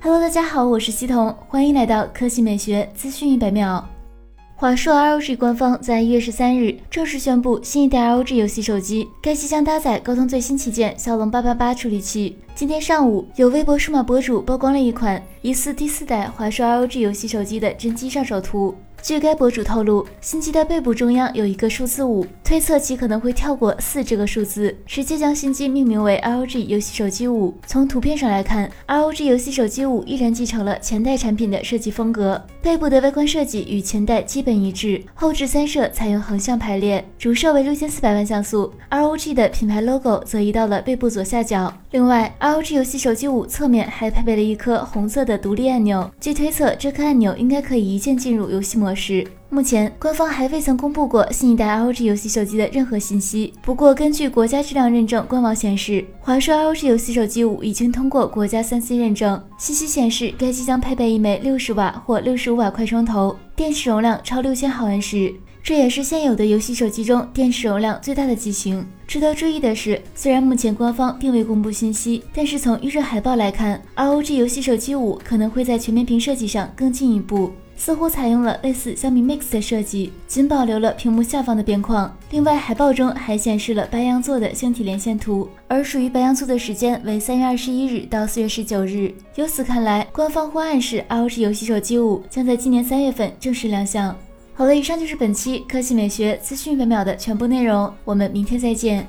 Hello，大家好，我是西彤，欢迎来到科技美学资讯一百秒。华硕 ROG 官方在一月十三日正式宣布新一代 ROG 游戏手机，该机将搭载高通最新旗舰骁龙八八八处理器。今天上午，有微博数码博主曝光了一款疑似第四代华硕 ROG 游戏手机的真机上手图。据该博主透露，新机的背部中央有一个数字五，推测其可能会跳过四这个数字，直接将新机命名为 ROG 游戏手机五。从图片上来看，ROG 游戏手机五依然继承了前代产品的设计风格，背部的外观设计与前代基本一致，后置三摄采用横向排列，主摄为六千四百万像素，ROG 的品牌 logo 则移到了背部左下角。另外，ROG 游戏手机五侧面还配备了一颗红色的独立按钮，据推测，这颗按钮应该可以一键进入游戏模。式目前官方还未曾公布过新一代 ROG 游戏手机的任何信息。不过，根据国家质量认证官网显示，华硕 ROG 游戏手机五已经通过国家三 C 认证。信息显示，该机将配备一枚六十瓦或六十五瓦快充头，电池容量超六千毫安时，这也是现有的游戏手机中电池容量最大的机型。值得注意的是，虽然目前官方并未公布信息，但是从预热海报来看，ROG 游戏手机五可能会在全面屏设计上更进一步。似乎采用了类似小米 Mix 的设计，仅保留了屏幕下方的边框。另外，海报中还显示了白羊座的星体连线图，而属于白羊座的时间为三月二十一日到四月十九日。由此看来，官方或暗示 ROG 游戏手机五将在今年三月份正式亮相。好了，以上就是本期科技美学资讯一百秒的全部内容，我们明天再见。